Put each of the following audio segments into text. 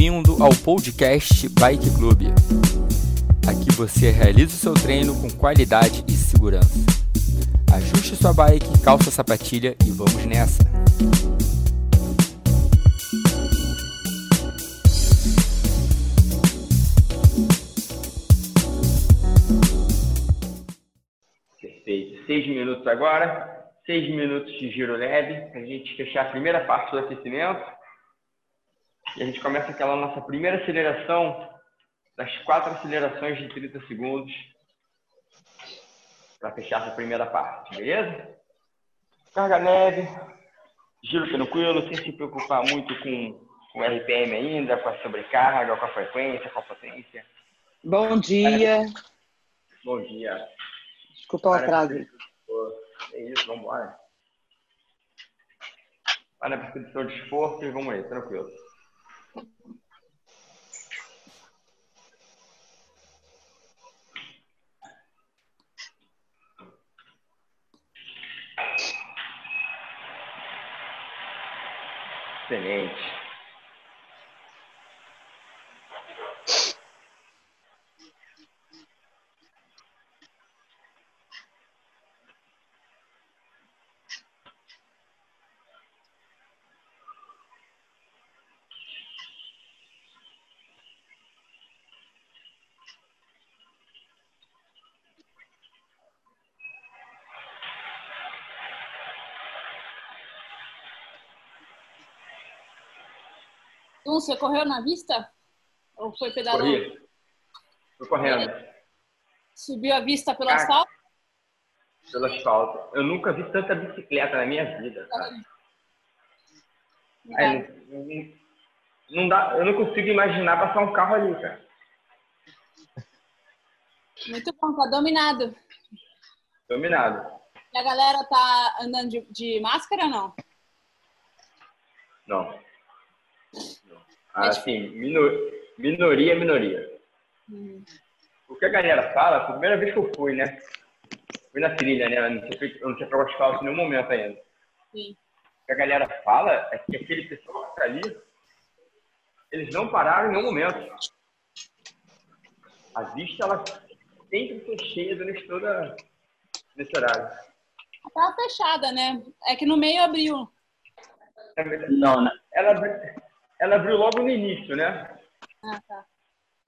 Bem-vindo ao podcast Bike Club. Aqui você realiza o seu treino com qualidade e segurança. Ajuste sua bike, calça a sapatilha e vamos nessa! Perfeito. Seis minutos agora. Seis minutos de giro leve a gente fechar a primeira parte do aquecimento. E a gente começa aquela nossa primeira aceleração das quatro acelerações de 30 segundos para fechar essa primeira parte, beleza? Carga leve, giro tranquilo, sem se preocupar muito com o RPM ainda, com a sobrecarga, com a frequência, com a potência. Bom dia. Bom dia. Desculpa o atraso. É isso, vamos embora. Vai na percepção de esforço e vamos aí, tranquilo. Excelente. Tum, você correu na vista? Ou foi pedalando? Corri. Tô correndo. Subiu a vista pelo Ah. asfalto? Pelo asfalto. Eu nunca vi tanta bicicleta na minha vida, cara. Aí, não, não- não dá, eu não consigo imaginar passar um carro ali, cara. Muito bom, tá dominado. Dominado. E a galera tá andando de, de máscara ou não? Não. Assim, minor, minoria, minoria. Hum. O que a galera fala, a primeira vez que eu fui, né? Fui na trilha, né? Eu não tinha, feito- eu não tinha em nenhum momento ainda. Sim. O que a galera fala é que aquele pessoal que tá ali, eles não pararam em nenhum momento. A vista, ela sempre foi cheia durante toda nesse horário. Tá fechada, né? É que no meio abriu. Na verdade, Não, né? Ela, ela abriu logo no início, né? Ah, tá.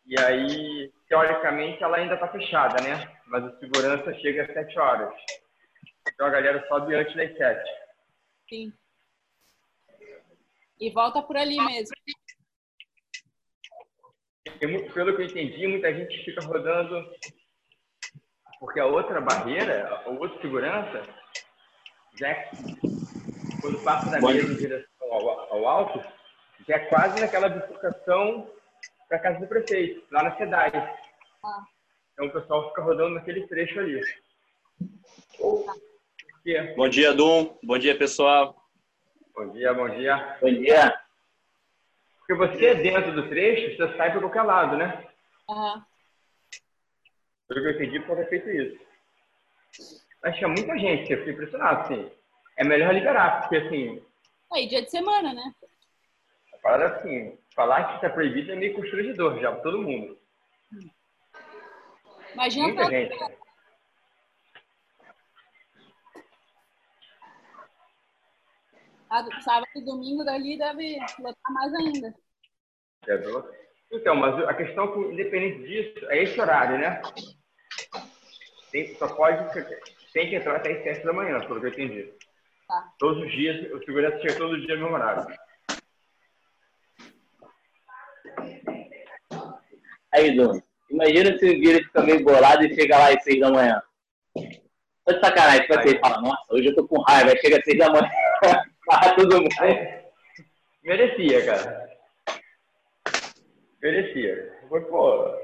E aí, teoricamente, ela ainda está fechada, né? Mas o segurança chega às 7 horas. Então a galera sobe antes das 7. Sim. E volta por ali mesmo. E, pelo que eu entendi, muita gente fica rodando. Porque a outra barreira, o outro segurança, já é, quando passa da mesa em direção ao, ao alto, já é quase naquela bifurcação para casa do prefeito, lá na SEDAI. Ah. Então o pessoal fica rodando naquele trecho ali. Por? Bom dia, Dum. Bom dia, pessoal. Bom dia, bom dia. Bom dia. Porque você é dentro do trecho, você sai para qualquer lado, né? Aham. Pelo que eu entendi, foi feito isso. Mas tinha muita gente, eu fiquei impressionado, assim. É melhor liberar, porque, assim, Aí, dia de semana, né? Parada, é assim, falar que isso é proibido é meio constrangedor já para todo mundo. Imagina Muita gente. Sábado e domingo dali deve lotar mais ainda. Entendeu? Então, mas a questão, que, independente disso, é esse horário, né? Tem, só pode, tem que entrar até as 7 da manhã, pelo que eu entendi. Tá. Todos os dias, o segurança chega todos os dias no mesmo horário. Aí, Dum. Imagina se o vírus fica meio bolado e chega lá às seis da manhã. Tô de sacanagem. Tipo assim, fala, nossa, hoje eu tô com raiva. Chega às seis da manhã, barra todo mundo. Merecia, cara. Merecia. Foi, pô.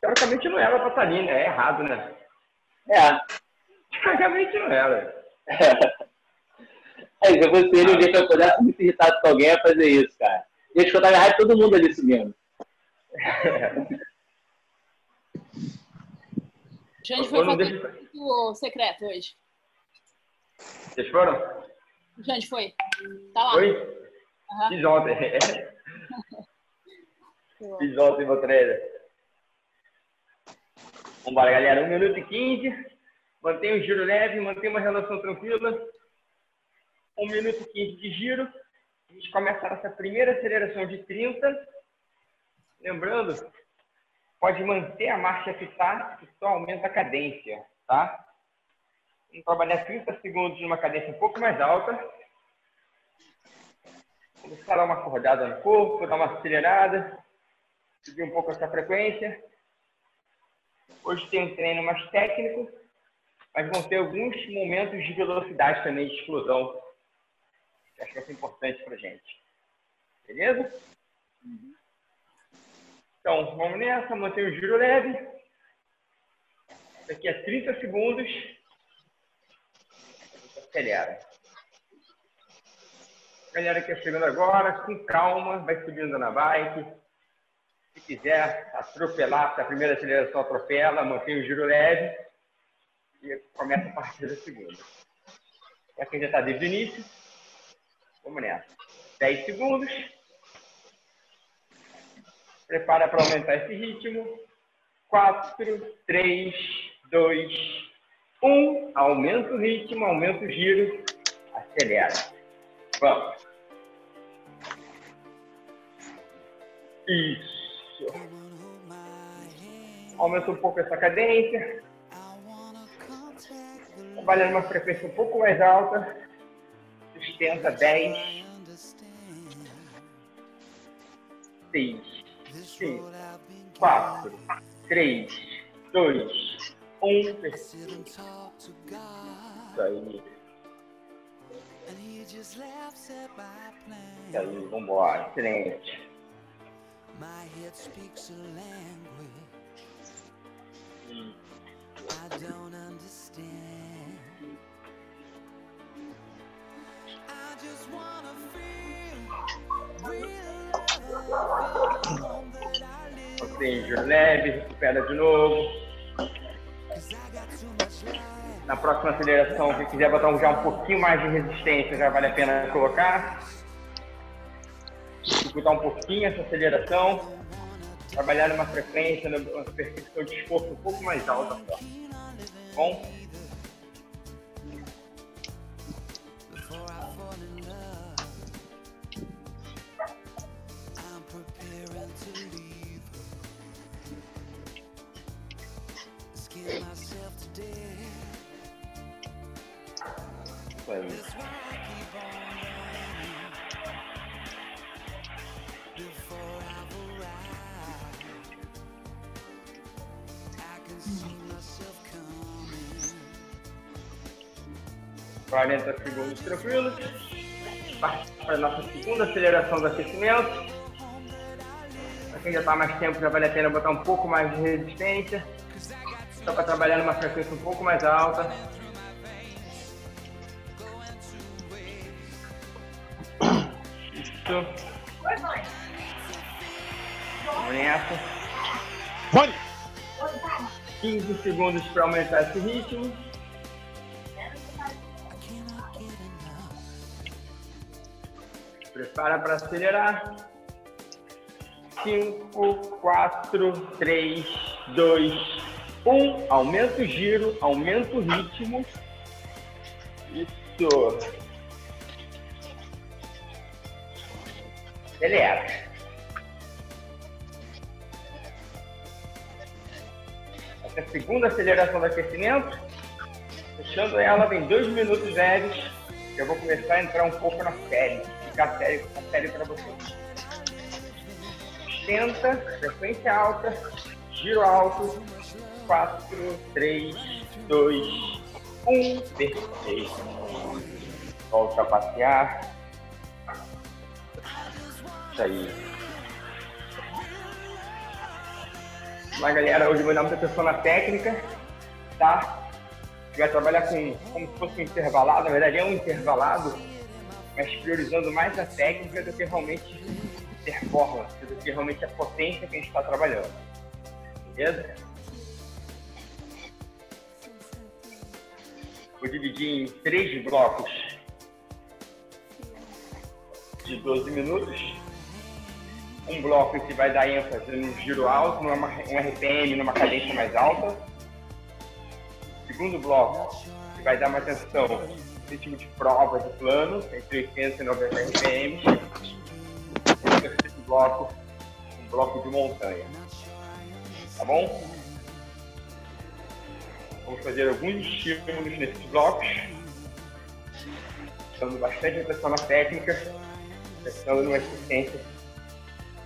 Teoricamente não era pra estar ali, né? É errado, né? É. Teoricamente não era. Aí, se ele, um dia que eu pudesse muito irritado com alguém, ia fazer isso, cara. Ia escutar a raiva todo mundo ali subindo. Eu foi fazer o secreto hoje. Vocês foram? Xande foi. Tá lá. Foi? Aham. Fiz ontem. Fiz ontem meu treino. Vambora, galera. 1 minuto e 15. Mantém o giro leve, mantém uma relação tranquila. 1 minuto e 15 de giro. A gente começa essa primeira aceleração de 30. Lembrando, pode manter a marcha fitar e só aumenta a cadência, tá? Vamos trabalhar 30 segundos numa cadência um pouco mais alta. Começar a dar uma acordada no corpo, dar uma acelerada. Subir um pouco essa frequência. Hoje tem um treino mais técnico, mas vão ter alguns momentos de velocidade também, de explosão. Que acho que vai ser importante pra gente. Beleza? Então, vamos nessa, manter o giro leve. Daqui a 30 segundos, acelera. Galera que é chegando agora, com calma, vai subindo na bike. Se quiser atropelar, se a primeira aceleração atropela, mantém o giro leve e começa a partir da segunda. Quem já está desde o início, vamos nessa. 10 segundos. Prepara para aumentar esse ritmo. 4, 3, 2, 1. Aumenta o ritmo, aumenta o giro. Acelera. Vamos. Isso. Aumenta um pouco essa cadência. Trabalhando uma frequência um pouco mais alta. Sustenta 10. 6, 5, 4, 3, 2, 1. Isso aí. Isso aí, vambora. Excelente. Understand. I just wanna feel real love. Assim, giro leve, recupera de novo. Na próxima aceleração, se quiser botar já um pouquinho mais de resistência, já vale a pena colocar dificultar um pouquinho essa aceleração, trabalhar numa frequência, numa percepção de esforço um pouco mais alta. Bom? Aí. Quarenta segundos tranquilos. Para a nossa segunda aceleração do aquecimento. Para quem já está mais tempo, já vale a pena botar um pouco mais de resistência. Só para trabalhar numa frequência um pouco mais alta. Vamos nessa. Vai! 15 segundos para aumentar esse ritmo. Prepara para acelerar. 5, 4, 3, 2, 1. Aumenta o giro, aumenta o ritmo. Isso. Essa é a segunda aceleração do aquecimento. Fechando ela, vem dois minutos leves. Eu vou começar a entrar um pouco na série. Ficar sério, ficar sério para vocês. Sustenta, frequência alta, giro alto. 4, 3, 2, 1. Perfeito. Volta a passear. Aí. Mas galera, hoje vou dar muita atenção na técnica, tá? Vai trabalhar com como se fosse um intervalado, na verdade é um intervalado, mas priorizando mais a técnica do que realmente performance, do que realmente a potência que a gente está trabalhando. Beleza? Vou dividir em três blocos de 12 minutos. Um bloco que vai dar ênfase no giro alto, numa, um RPM numa cadência mais alta. Segundo bloco, que vai dar uma atenção ritmo de prova de plano, entre 80 e 90 RPM. E terceiro bloco, um bloco de montanha. Tá bom? Vamos fazer alguns estímulos nesses blocos, dando bastante atenção na técnica, pensando numa eficiência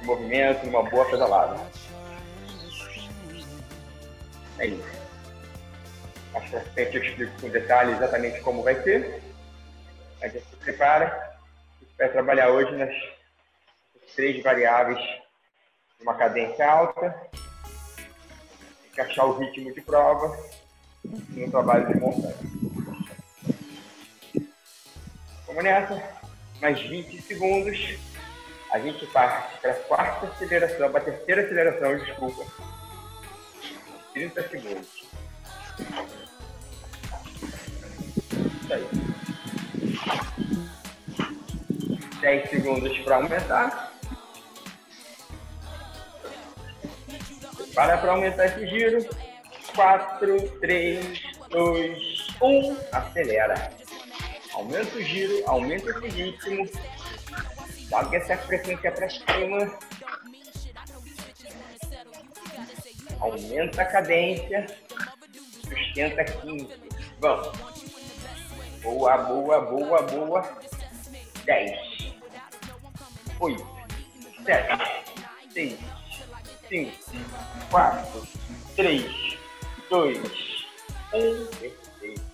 movimento, numa boa pedalada. É isso. Mais pra frente eu explico com detalhe exatamente como vai ser. A gente se prepara. A gente vai trabalhar hoje nas três variáveis de uma cadência alta, encaixar o ritmo de prova no trabalho de montanha. Vamos nessa, mais 20 segundos, a gente parte para a quarta aceleração, para a terceira aceleração, desculpa. 30 segundos. Isso aí. 10 segundos para aumentar. Para para aumentar esse giro. 4, 3, 2, 1. Acelera. Aumenta o giro, aumenta esse ritmo. Joga essa frequência para cima. Aumenta a cadência. Sustenta 15. Vamos. Boa, boa, boa, boa. 10. 8. 7. 6. 5. 4. 3 dois, um, perfeito.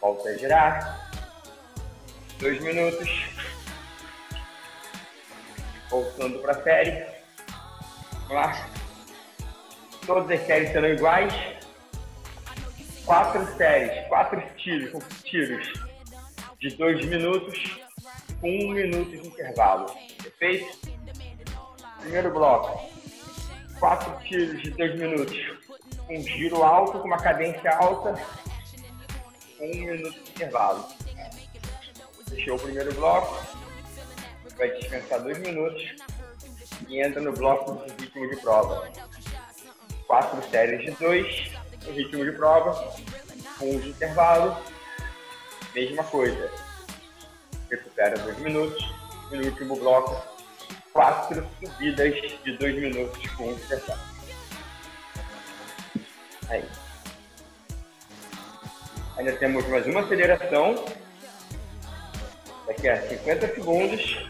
Volta a girar. Dois minutos. Voltando para a série. Vamos lá. Todas as séries serão iguais. Quatro séries, quatro tiros, com tiros de dois minutos, com um minuto de intervalo. Perfeito? Primeiro bloco quatro tiros de dois minutos. Um giro alto, com uma cadência alta, um minuto de intervalo. Fechou o primeiro bloco, vai descansar dois minutos e entra no bloco de ritmo de prova. Quatro séries de dois, no ritmo de prova, um de intervalo, mesma coisa. Recupera dois minutos e no último bloco quatro subidas de dois minutos com um Aí. Ainda temos mais uma aceleração. Daqui a 50 segundos.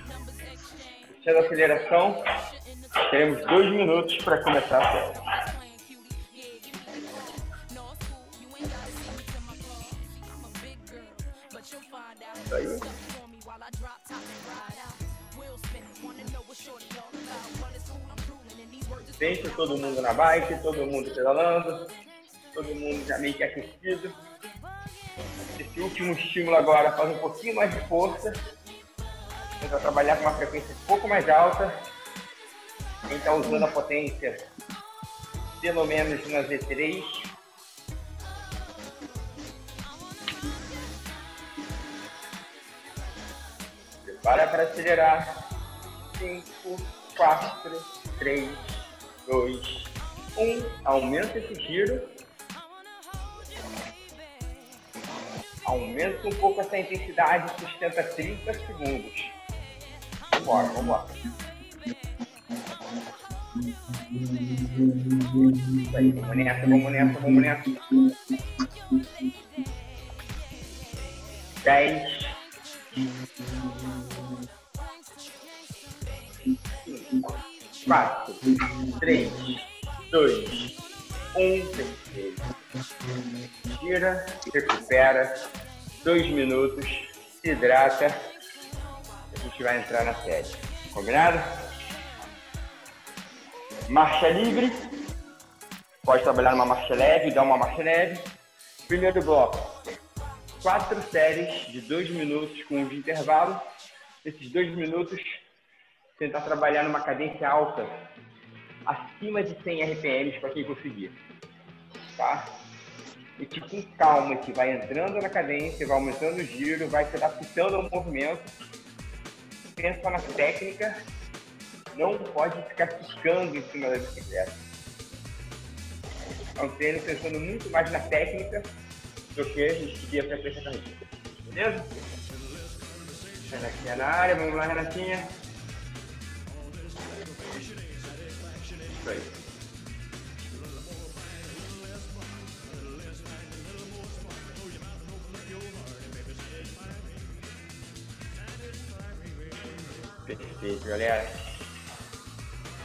Sendo a aceleração, teremos dois minutos para começar a. Isso aí. Todo mundo na bike, todo mundo pedalando, todo mundo já meio que aquecido. Esse último estímulo agora faz um pouquinho mais de força. Tenta trabalhar com uma frequência um pouco mais alta. Quem está usando a potência, pelo menos na Z3. Prepara para acelerar. 5, 4, 3, dois, um. Aumenta esse giro. Aumenta um pouco essa intensidade, sustenta 30 segundos. Vambora, vambora. Isso aí, vamos nessa, vamos nessa, vamos nessa. 10. 4, 3, 2, 1, perfeito. Tira, recupera, 2 minutos, se hidrata. A gente vai entrar na série. Combinado? Marcha livre. Pode trabalhar numa marcha leve, dar uma marcha leve. Primeiro bloco. Quatro séries de 2 minutos com um de intervalo. Esses 2 minutos tentar trabalhar numa cadência alta, acima de 100 RPMs para quem conseguir. Tá? E tipo com calma, que vai entrando na cadência, vai aumentando o giro, vai se adaptando ao movimento. pensa na técnica, não pode ficar ficando em cima da bicicleta. É um treino pensando muito mais na técnica do que a gente queria frequência cardíaca. Beleza? Renatinha na área, vamos lá, Renatinha. Isso aí. Perfeito, galera.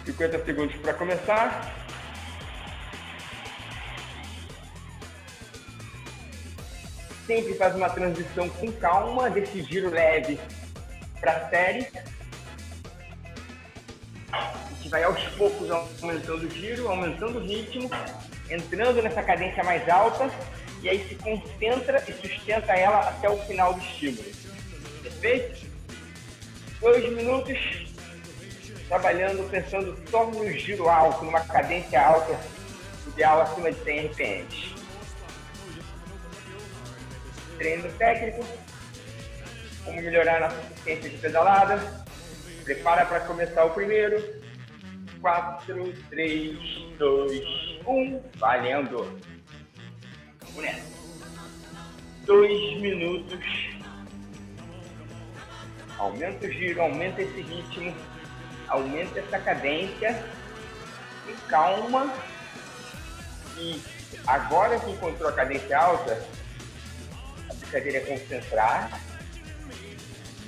50 segundos para começar. Sempre faz uma transição com calma desse giro leve para série. A gente vai aos poucos aumentando o giro, aumentando o ritmo, entrando nessa cadência mais alta e aí se concentra e sustenta ela até o final do estímulo. Perfeito? Dois minutos trabalhando, pensando só no giro alto, numa cadência alta, ideal acima de 100 RPMs. Treino técnico, como melhorar a nossa eficiência de pedalada. Prepara para começar o primeiro. 4, 3, 2, 1, valendo. Vamos nessa. Dois minutos. Aumenta o giro, aumenta esse ritmo, aumenta essa cadência. E calma. E agora que encontrou a cadência alta, a brincadeira é concentrar,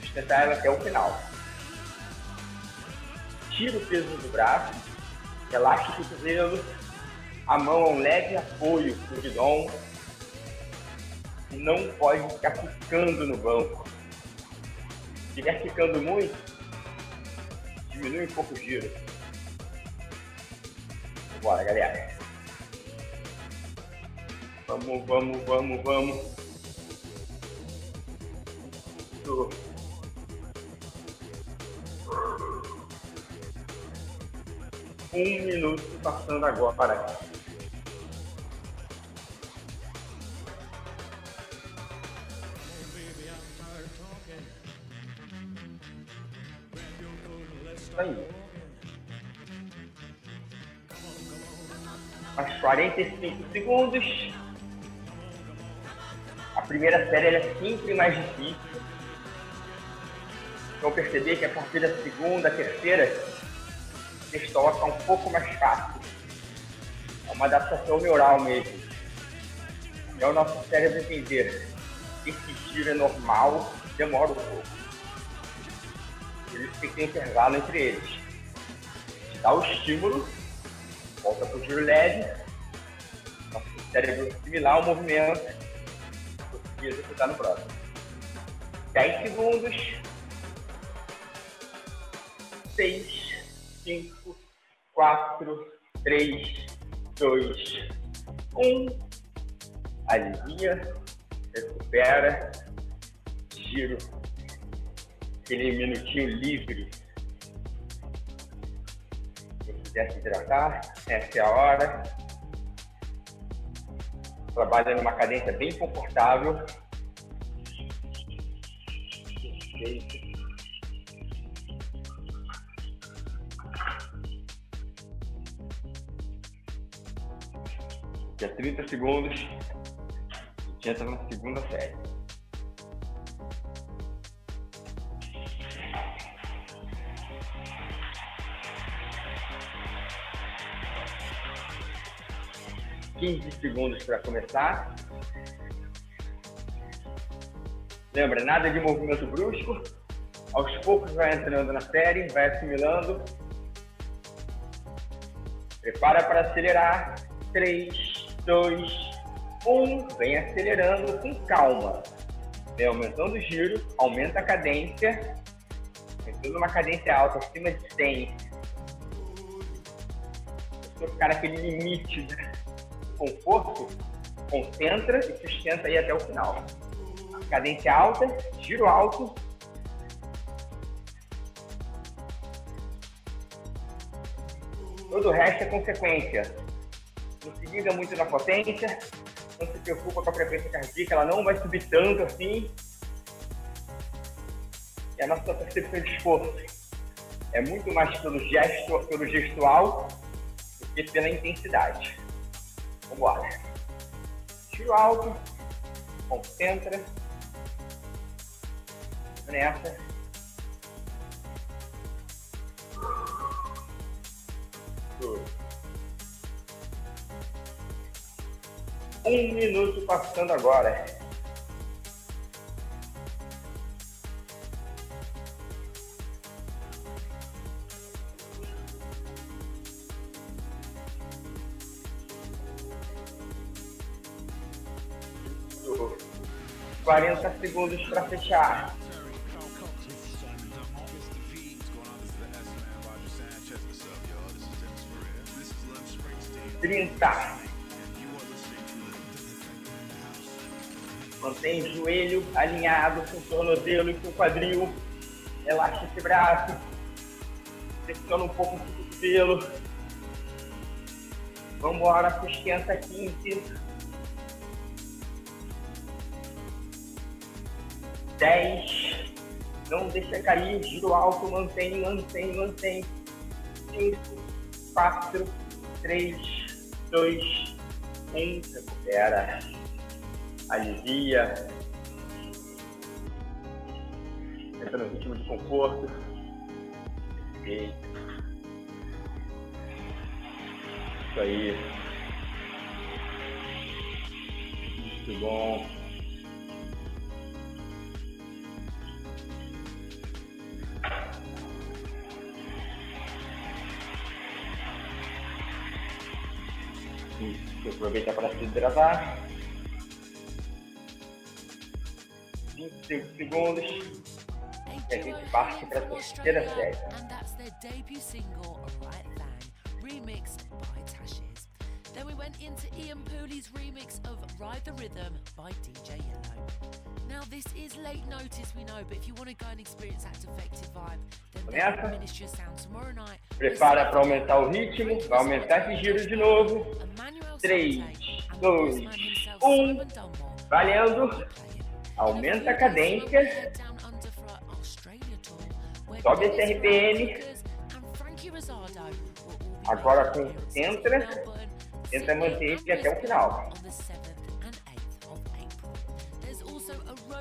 sustentar ela até o final. Tira o peso do braço, relaxa o cotovelo, a mão é um leve apoio no guidão. Não pode ficar ficando no banco. Estiver ficando muito, diminui um pouco o giro. Bora, galera. Vamos, vamos, vamos, vamos. Um minuto passando agora. Mais 45 segundos. A primeira série é sempre mais difícil. Vão perceber que a partir da segunda, terceira, texto fica um pouco mais fácil. É uma adaptação neural mesmo. É o nosso cérebro entender esse giro é normal, demora um pouco. Por isso que ter intervalo entre eles. Dá o estímulo, volta para o giro leve, nosso cérebro assimilar o movimento e executar no próximo. 10 segundos. 6, 5, 4, 3, 2, 1. Alivia, recupera, giro, aquele minutinho livre. Se quiser se hidratar, essa é a hora. Trabalha numa cadência bem confortável. Perfeito. Daqui a 30 segundos, a gente entra na segunda série. Quinze segundos para começar. Lembra, nada de movimento brusco. Aos poucos vai entrando na série, vai assimilando. Prepara para acelerar. 3, 2, 1. Vem acelerando com calma. Vem aumentando o giro, aumenta a cadência. Entrando uma cadência alta, acima de 100. Para ficar naquele limite de conforto, concentra e sustenta aí até o final. Cadência alta, giro alto. Todo o resto é consequência não se liga muito na potência, não se preocupa com a frequência cardíaca, ela não vai subir tanto assim. Que a nossa percepção de esforço é muito mais pelo, gesto, pelo gestual do que pela intensidade. Vamos lá. Tiro alto, concentra, nessa. Um minuto passando agora. 40 segundos para fechar. Trinta. Mantém o joelho alinhado com o tornozelo e com o quadril. Relaxa esse braço. Pressiona um pouco o cotovelo. Vamos embora, sustenta 15. 10. Não deixa cair, giro alto, mantém, mantém, mantém. 5, 4, 3, 2, 1. Recupera. Alivia. Entra no ritmo de conforto. Perfeito. Isso aí. Muito bom. Aproveita para se hidratar. 25 segundos. E a gente parte para a terceira série. Then we went into Ian Pooley's remix of Ride the Rhythm by DJ Yellow. Now this is late notice, we know, but if you want to go and experience that defective vibe, then diminish your sound tomorrow night. Prepara para aumentar o ritmo, vai aumentar esse giro de novo. 3, 2, 1. Valendo. Aumenta a cadência. Sobe esse RPM. Agora concentra. Tenta manter ele até o final.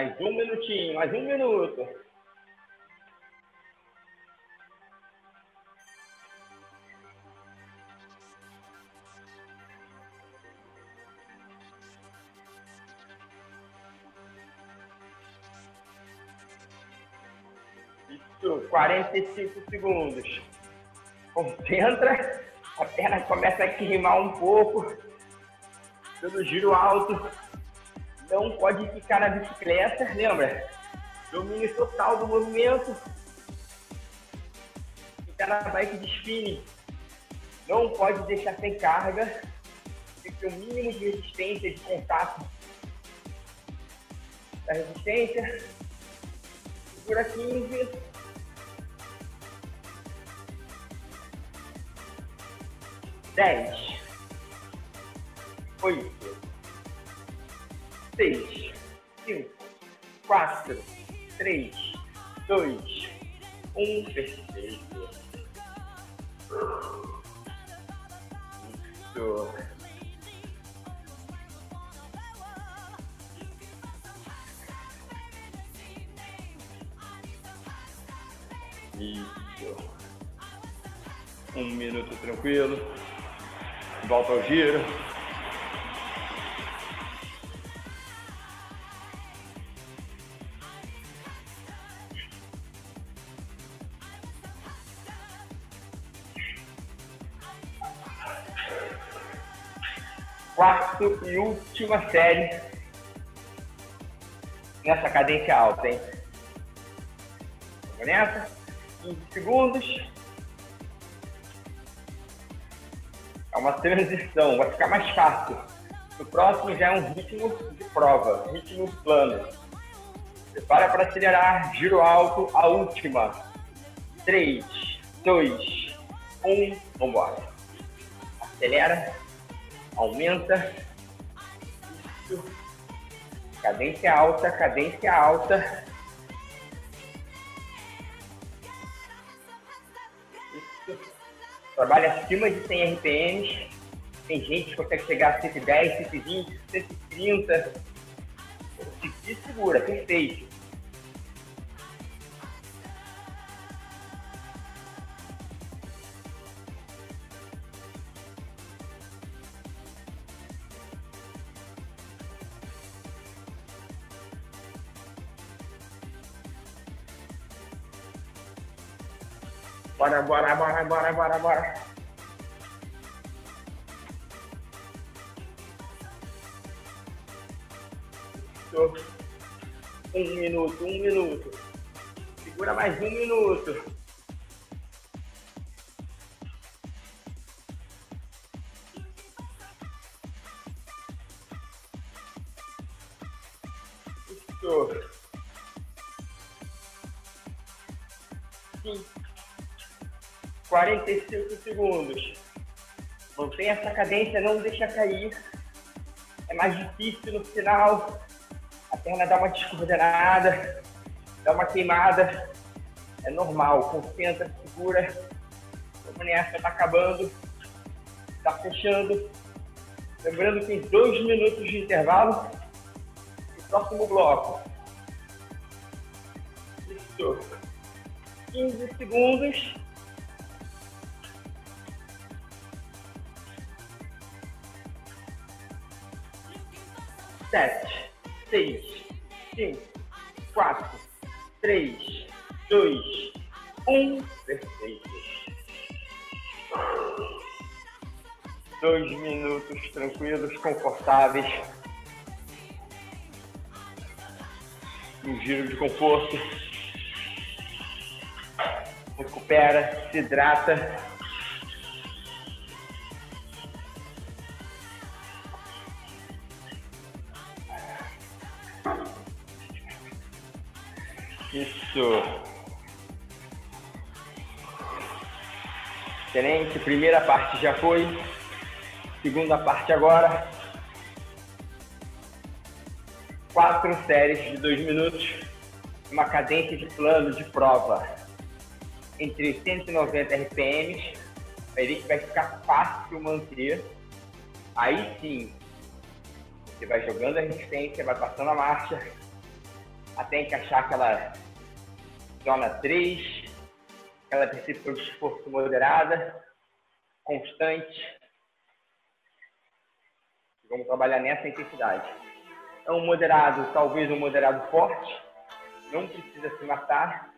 Mais um minutinho, mais um minuto. Isso, 45 segundos. Concentra, a perna começa a queimar um pouco, pelo giro alto. Não pode ficar na bicicleta, lembra? Domínio total do movimento. Ficar na bike de spinning. Não pode deixar sem carga. Tem que ter o um mínimo de resistência, de contato da resistência. Segura 15. Dez. Oito seis, cinco, quatro, três, dois, um, perfeito. Isso. Isso. Um minuto tranquilo. Volta ao giro. Quarto e última série nessa cadência alta, hein? Vamos nessa? 15 segundos. É uma transição, vai ficar mais fácil. O próximo já é um ritmo de prova, ritmo plano. Prepara para acelerar, giro alto, a última. 3, 2, 1, vambora. Acelera, aumenta. Isso. Cadência alta, cadência alta. Isso. Trabalha acima de 100 RPMs. Tem gente que consegue chegar a 110, 120, 130. Se segura, perfeito. Bora, bora, bora, bora, bora, bora. Um minuto, um minuto. Segura mais um minuto. 45 segundos. Mantém essa cadência, não deixa cair. É mais difícil no final. A perna dá uma descoordenada, dá uma queimada. É normal. Concentra, segura. Vamos nessa, tá acabando. Tá fechando. Lembrando que tem dois minutos de intervalo. O próximo bloco. Isso. 15 segundos. Seis, cinco, quatro, três, dois, um. Perfeito. Dois minutos tranquilos, confortáveis. Um giro de conforto. Recupera, se hidrata. Isso. Excelente. Primeira parte já foi. Segunda parte agora. Quatro séries de dois minutos. Uma cadência de plano de prova entre 190 RPMs. Ver que vai ficar fácil manter. Aí sim, você vai jogando a resistência, vai passando a marcha, até encaixar aquela zona 3, aquela percepção de esforço moderada, constante. Vamos trabalhar nessa intensidade. É um moderado, talvez um moderado forte, não precisa se matar,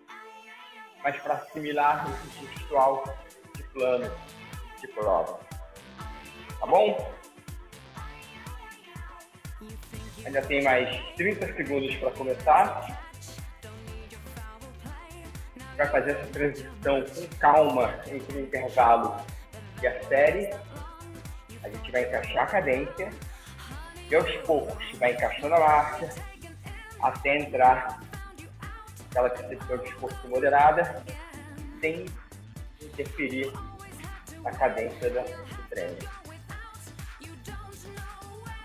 mas para assimilar o gestual de plano de prova. Tá bom? Ainda tem mais 30 segundos para começar. Vai fazer essa transição com calma entre o intervalo e a série. A gente vai encaixar a cadência e aos poucos vai encaixando a marcha até entrar aquela percepção de esforço moderada sem interferir na cadência do treino.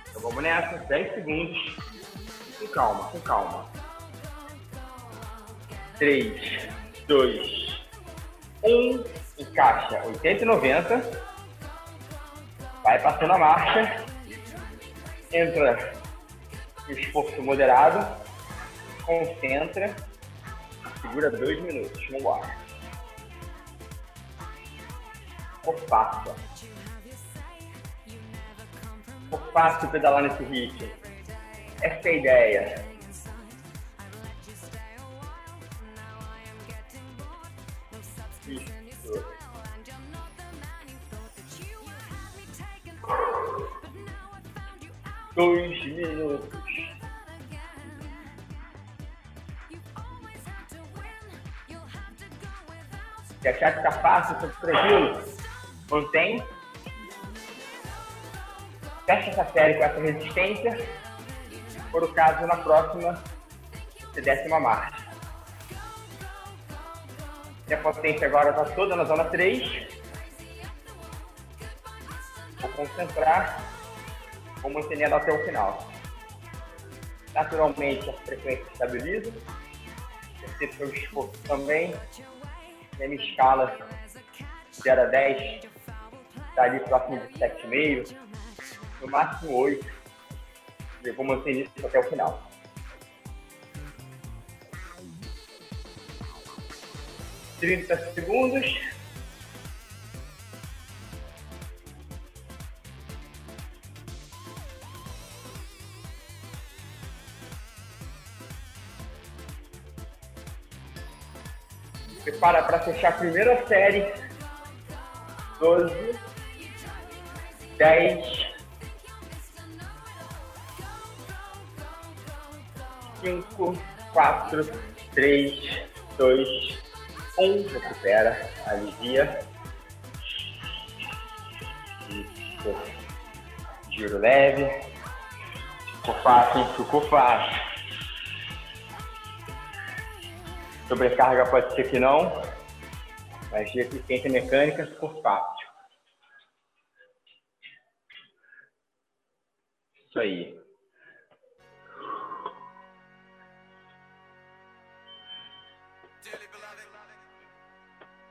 Então vamos nessa, 10 segundos. Com calma, com calma. 3, 2, 1. Encaixa 80 e 90. Vai passando a marcha. Entra esforço moderado. Concentra. Segura 2 minutos. Vamos embora. Por passo for fácil pedalar nesse ritmo. Essa é a ideia. Dois minutos. Se achar que tá fácil, tá tranquilo, mantém. Fecha essa série com essa resistência. Por o caso, na próxima, você desce uma marcha. E a potência agora está toda na zona 3. Vou concentrar. Vou manter até o final. Naturalmente, a frequência estabiliza. Perceba o esforço também. E a minha escala 0 a 10 está ali próximo de 7,5, no máximo 8. Eu vou manter isso até o final. Trinta segundos. Prepara para fechar a primeira série. 12, 10, 5, 4, 3, 2, 1. Recupera, alivia. Isso. Giro leve. Ficou fácil, hein? Ficou fácil. Sobrecarga pode ser que não, mas de eficiência mecânica ficou fácil. Isso aí.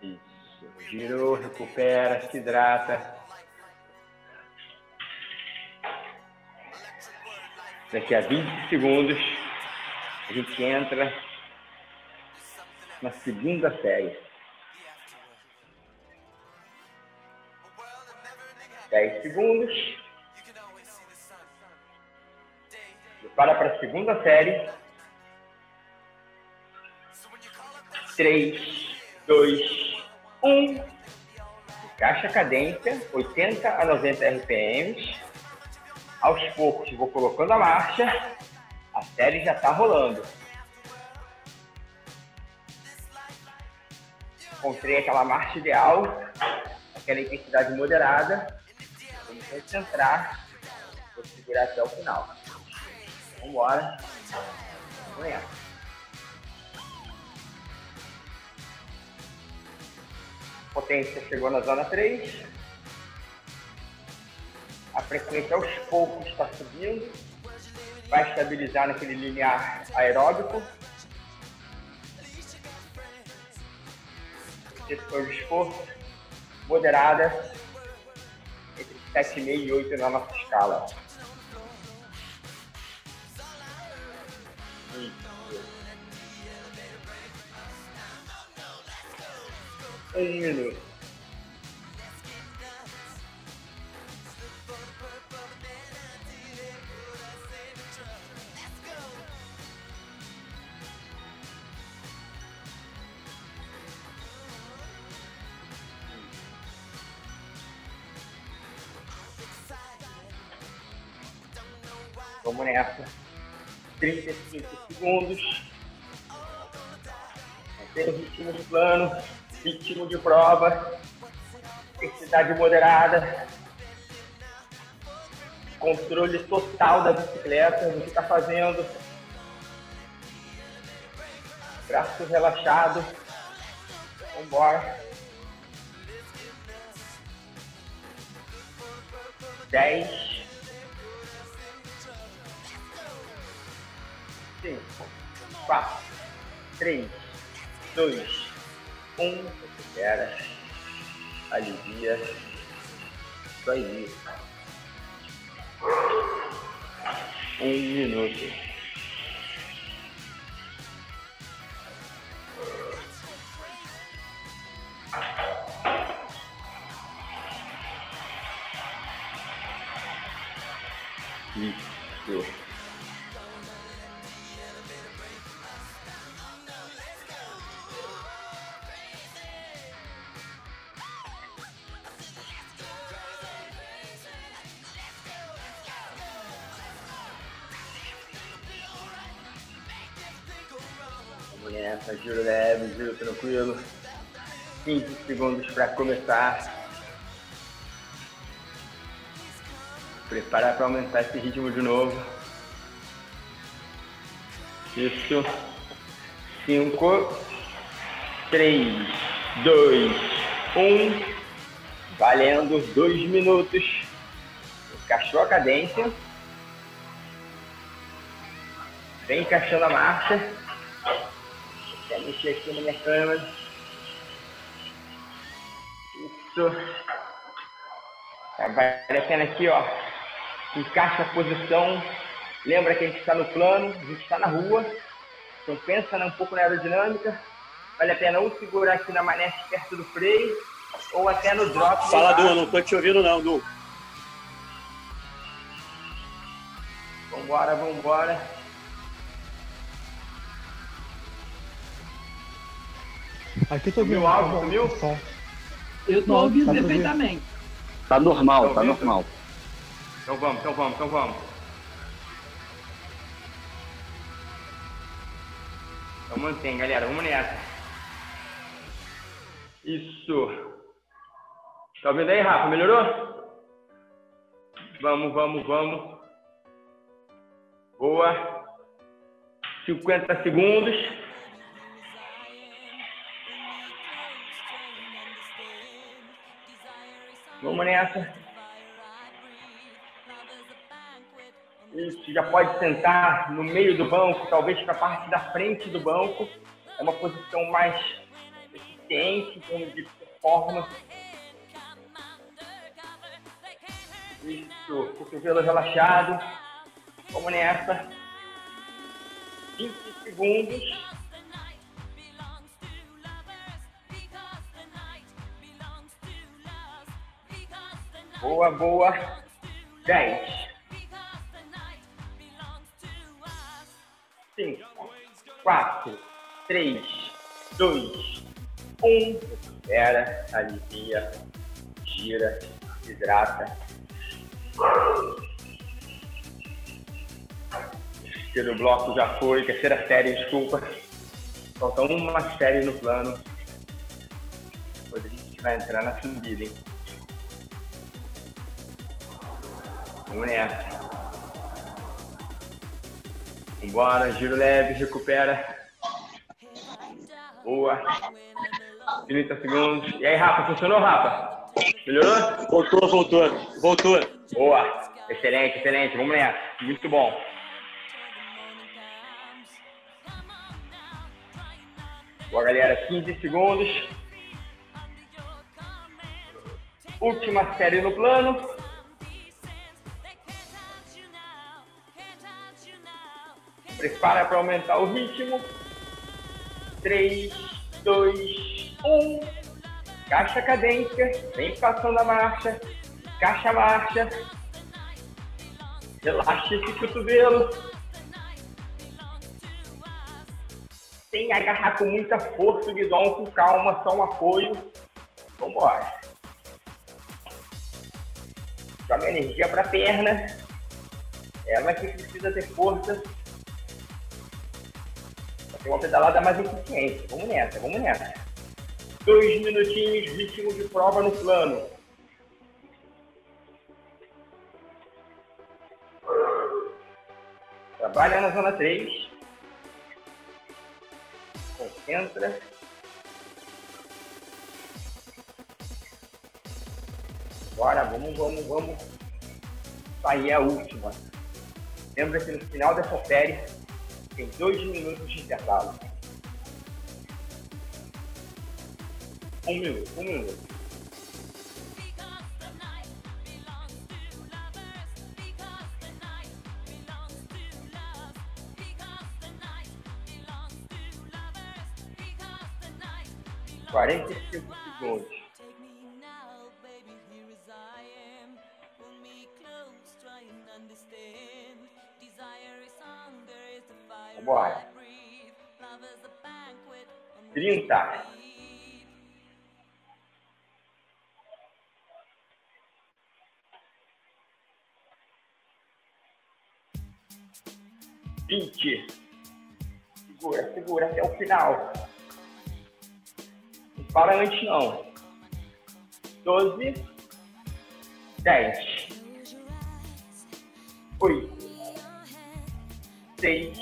Isso. Girou, recupera, se hidrata. Daqui a 20 segundos, a gente entra na segunda série. Dez segundos. Prepara para a segunda série. Três, dois, um. Caixa cadência, 80 a 90 RPMs. Aos poucos vou colocando a marcha. A série já está rolando. Encontrei aquela marcha ideal, aquela intensidade moderada. Vamos concentrar, vou segurar até o final. Vamos embora. Amanhã. Potência chegou na zona 3. A frequência aos poucos está subindo. Vai estabilizar naquele linear aeróbico. Depois do esforço, moderada, entre 7,5 e 8 na nossa escala. Isso. Um minuto. Nessa. 35 segundos. Manter o ritmo de plano, ritmo de prova, intensidade moderada, controle total da bicicleta, no que está fazendo. Braço relaxado. Vamos embora. 10. Cinco, quatro, três, dois, um. Recupera. Alivia. Isso aí. Um minuto. Isso. Giro tranquilo. 15 segundos para começar. Preparar para aumentar esse ritmo de novo. Isso. 5, 3, 2, 1. Valendo 2 minutos. Encaixou a cadência. Vem encaixando a marcha. Mexer aqui na minha câmera. Isso. Vale a pena aqui, ó. Encaixa a posição. Lembra que a gente está no plano, a gente está na rua. Então pensa um pouco na aerodinâmica. Vale a pena ou segurar aqui na manete perto do freio, ou até no drop. Fala, Du, não tô te ouvindo não, Du. Vambora, vambora. Aqui tô Sumiu ouvindo. o áudio, tá bom, sumiu? tá. Eu tô ouvindo tá perfeitamente. Tá normal, Tá tá normal. Então vamos, então vamos, então vamos. Então mantém, galera. Vamos nessa. Isso. Tá ouvindo aí, Rafa? Melhorou? Vamos, vamos, vamos. Boa. 50 segundos. Vamos nessa. Isso, já pode sentar no meio do banco, talvez para a parte da frente do banco. É uma posição mais eficiente em termos de performance. Isso, cotovelo relaxado. Vamos nessa. 20 segundos. Boa, boa. 10. 5, 4, 3, 2, 1. Recupera, alivia, gira, hidrata. Terceiro bloco já foi, terceira série, desculpa. Falta uma série no plano. Depois a gente vai entrar na subida, hein? Vamos nessa. Vambora, giro leve, recupera. Boa. 30 segundos. E aí, Rafa, funcionou, Rafa? Melhorou? Voltou, voltou, voltou. Boa. Excelente, excelente. Vamos nessa. Muito bom. Boa, galera. 15 segundos. Última série no plano. Prepara para aumentar o ritmo. 3, 2, 1. Caixa cadência. Vem passando a marcha. Caixa a marcha. Relaxa esse cotovelo. Sem agarrar com muita força o guidão, com calma, só um apoio. Vambora. Joga energia para a perna. Ela que precisa ter força tem uma pedalada mais eficiente. Vamos nessa, vamos nessa. Dois minutinhos, ritmo de prova no plano. Trabalha na zona 3. Concentra. Bora, vamos, vamos, vamos. Isso aí é a última. Lembra que no final dessa série dois minutos de intervalo. Um minuto, um minuto. Quarenta segundos. Vinte. Segura, segura até o final. Não para antes não. 12, 10, 8, 6,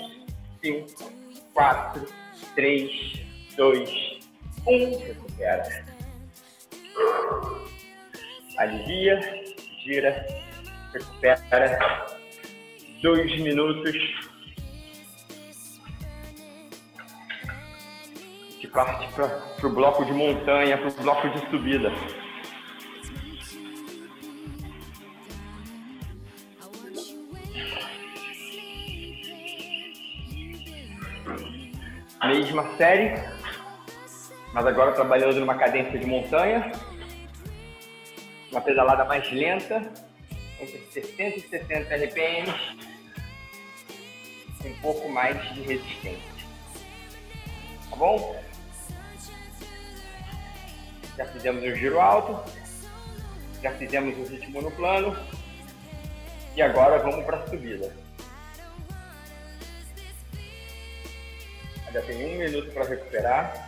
5, 4, 3, 2, 1. Recupera. Alivia, gira, recupera. Dois minutos. De parte para o bloco de montanha, para o bloco de subida. Mesma série, mas agora trabalhando numa cadência de montanha, uma pedalada mais lenta, entre 60 e 70 RPM, um pouco mais de resistência. Tá bom? Já fizemos o giro alto, já fizemos o ritmo no plano, e agora vamos para a subida. Ainda tem um minuto para recuperar.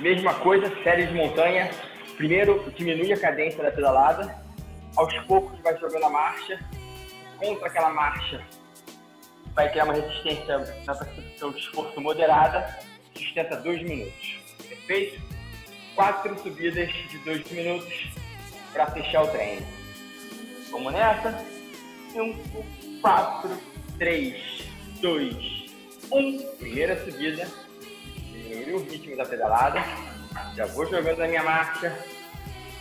Mesma coisa, série de montanha. Primeiro, diminui a cadência da pedalada. Aos poucos, vai jogando a marcha. Contra aquela marcha, vai criar uma resistência na percepção de esforço moderada. Sustenta dois minutos. Perfeito? Quatro subidas de dois minutos para fechar o treino. Vamos nessa? Cinco, quatro, três, dois, um. Primeira subida diminuir o ritmo da pedalada. Já vou jogando na minha marcha.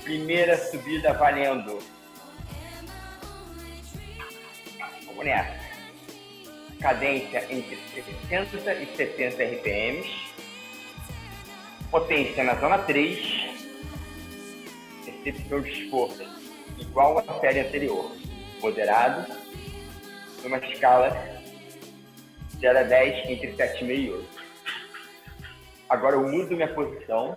Primeira subida valendo. Vamos nessa. Cadência entre 60 e 70 RPMs. Potência na zona 3. Percepção de esforço igual à série anterior. Moderado. Numa escala 0 a 10 entre 7,5 e 8. Agora eu mudo minha posição.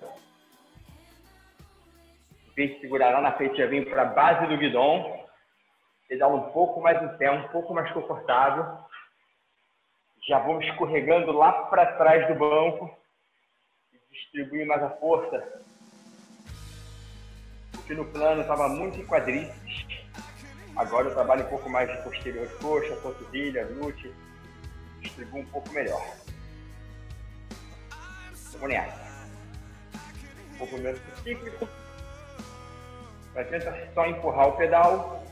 Em vez de segurar lá na frente, já venho para a base do guidão. Pedalo um pouco mais no pé, um pouco mais confortável. Já vou escorregando lá para trás do banco. Distribuir mais a força. Porque no plano estava muito em quadríceps. Agora eu trabalho um pouco mais de posterior de coxa, panturrilha, glúteo. Distribuo um pouco melhor. Nessa. Um pouco cíclico. Vai tentar só empurrar o pedal.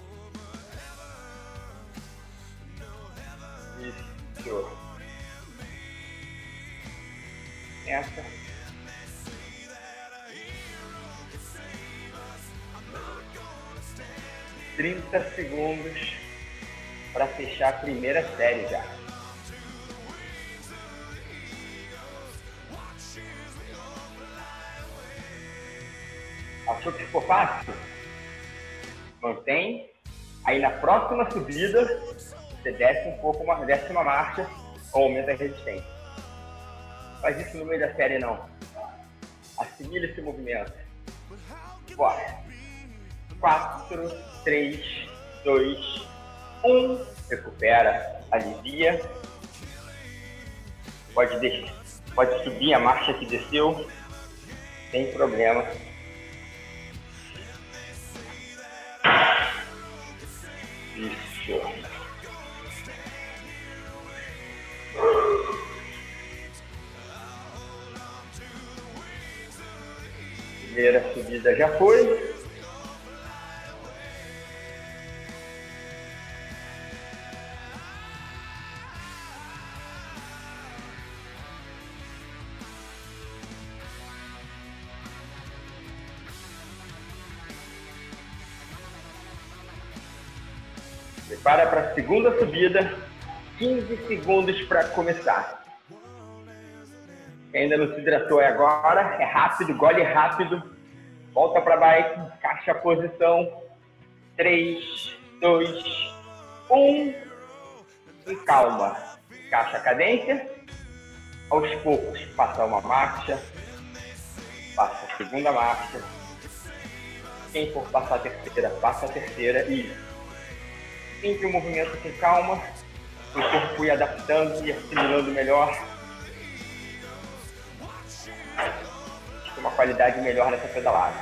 Isso. Essa. Trinta segundos para fechar a primeira série já. Que ficou fácil? Mantém. Aí na próxima subida, você desce um pouco, uma, desce uma marcha ou aumenta a resistência. Faz isso no meio da série não. Assimila esse movimento. Bora. 4, 3, 2, 1. Recupera, alivia. Pode, pode subir a marcha que desceu. Sem problema. já foi. Prepara para a segunda subida, 15 segundos para começar. Ainda não se hidratou é agora, é rápido, gole rápido. Volta para bike, encaixa a posição. 3, 2, 1. E calma. Encaixa a cadência. Aos poucos, passa uma marcha. Passa a segunda marcha. Quem for passar a terceira, passa a terceira. E sempre o movimento com calma. O corpo ir adaptando e assimilando melhor. Qualidade melhor nessa pedalada.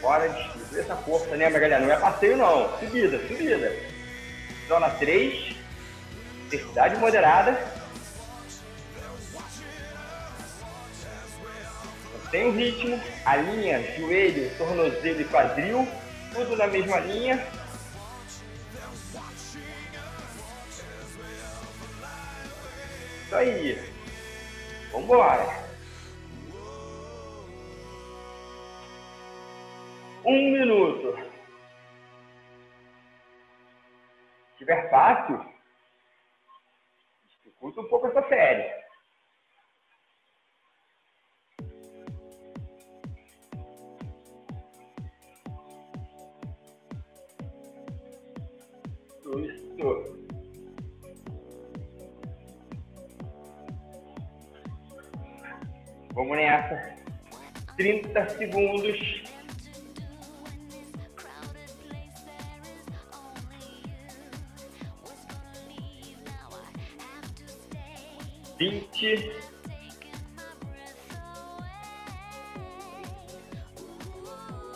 Bora distribuir essa força, lembra galera? Não é passeio não, subida, subida. Zona 3, intensidade moderada. Tem o ritmo, a linha, joelho, tornozelo e quadril, tudo na mesma linha. Isso aí. Vambora. Um minuto. Se tiver fácil, dificulta um pouco essa série. Vamos nessa. 30 segundos. Vinte.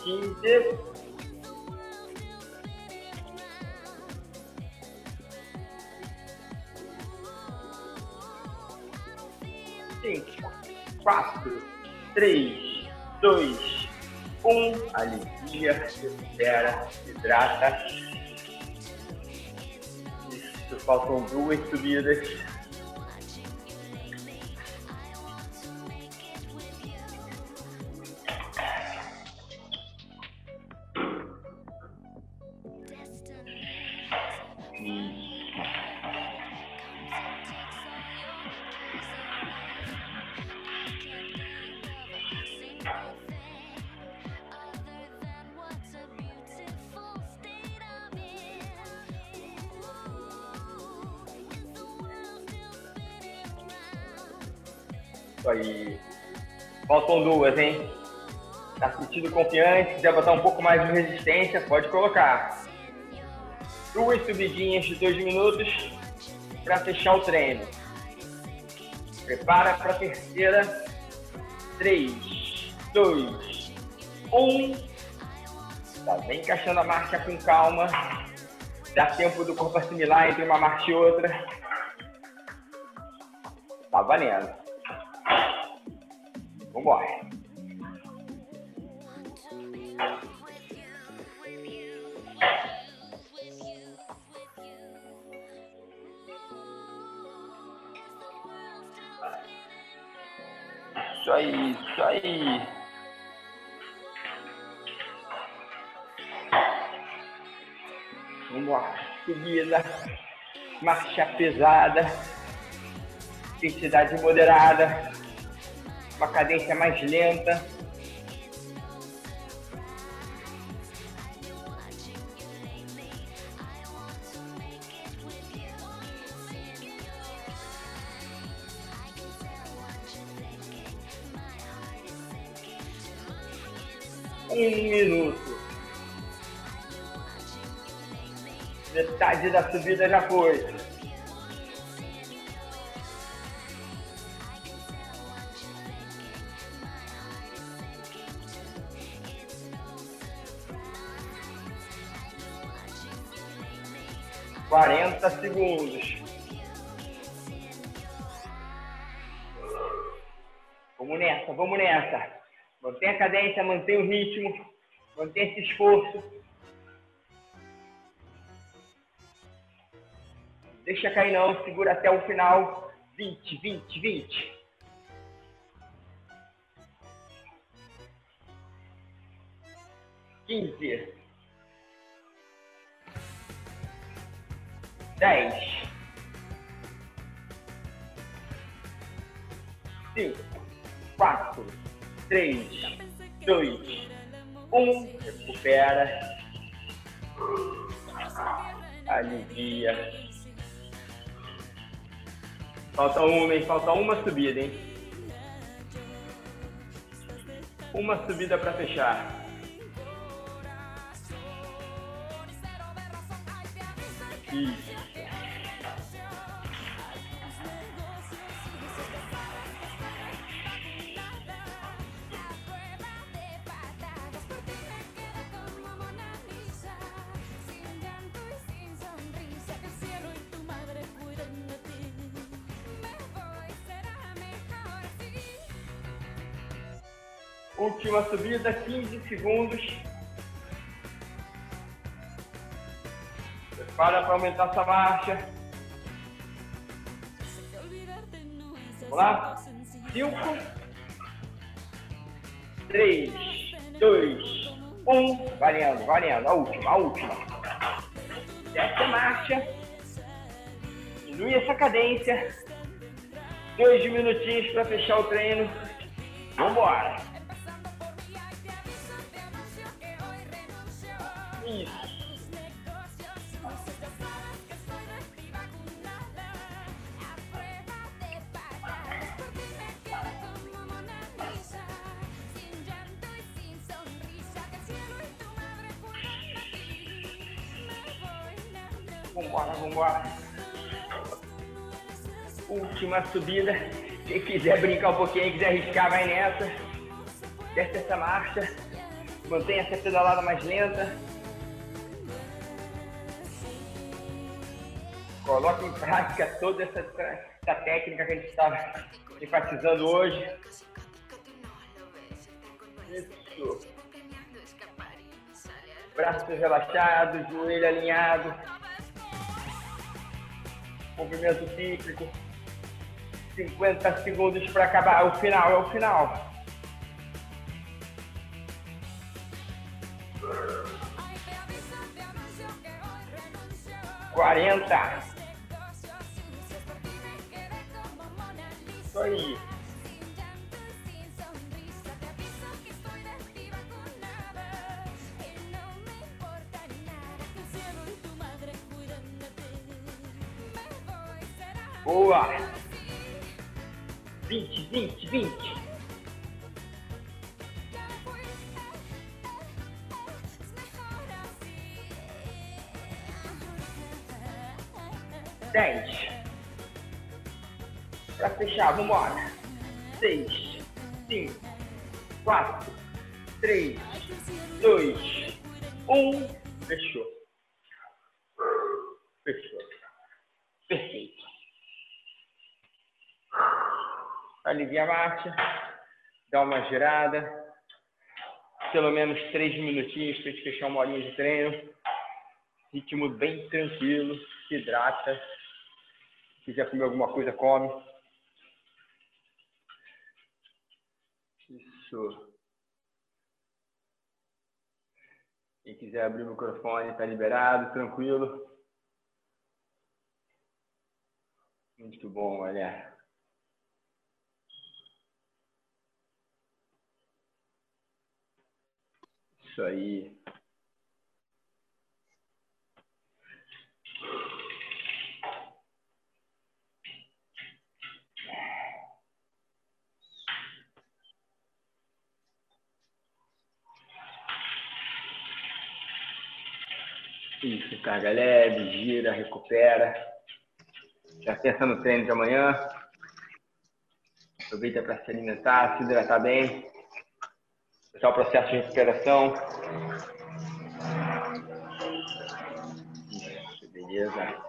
Quinze. 4, 3, 2, 1. Alivia, recupera, hidrata. Isso, faltam duas subidas. Confiante? Quiser botar um pouco mais de resistência, pode colocar. Duas subidinhas de dois minutos para fechar o treino. Prepara para a terceira. Três, dois, um. Tá bem encaixando a marcha com calma. Dá tempo do corpo assimilar entre uma marcha e outra. Tá valendo. Isso aí, isso aí. Vamos lá. Subida. Marcha pesada. Intensidade moderada. Uma cadência mais lenta. Metade da subida já foi. Quarenta segundos. Vamos nessa, vamos nessa. Mantém a cadência, mantém o ritmo, mantém esse esforço. Deixa cair não, segura até o final. 20, 20, 20. quinze, dez, cinco, quatro, três, dois, um. Recupera. Alivia. Falta uma, hein? Falta uma subida, hein? Uma subida para fechar. Isso. Subida, 15 segundos. Prepara para aumentar essa marcha. Vamos lá? 5, 3, 2, 1. Valendo, valendo. A última, a última. Desce a marcha. Diminui essa cadência. Dois minutinhos para fechar o treino. Vambora! Última subida. Quem quiser brincar um pouquinho, quiser arriscar, vai nessa. Desce essa marcha. Mantenha essa pedalada mais lenta. Coloque em prática toda essa, essa técnica que a gente está enfatizando hoje. Isso. Braços relaxados, joelho alinhado. Movimento cíclico. 50 segundos para acabar. É o final, é o final. Quarenta. Isso aí. Boa! Vinte, vinte, vinte. Dez. Pra fechar, vambora. Seis, cinco, quatro, três, dois, um. Fechou. Alivia a marcha. Dá uma girada. Pelo menos três minutinhos para gente fechar uma horinha de treino. Ritmo bem tranquilo. Se hidrata. Se quiser comer alguma coisa, come. Isso. Quem quiser abrir o microfone, está liberado, tranquilo. Muito bom, olha. Isso aí. Isso, carga leve, gira, recupera. Já pensa no treino de amanhã. Aproveita para se alimentar, se hidratar bem deixar o processo de recuperação. Beleza.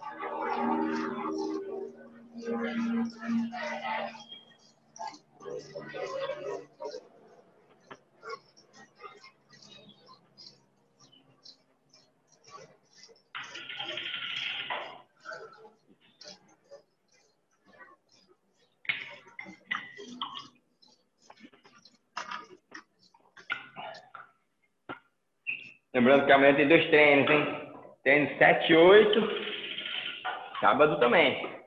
Lembrando que amanhã tem dois treinos, hein? Treino 7 e 8. Sábado também.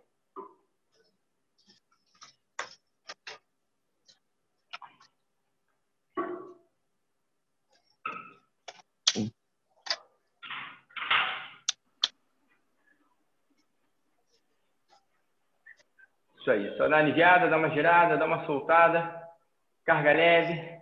Isso aí, só dá uma aliviada, dá uma girada, dá uma soltada, carga leve.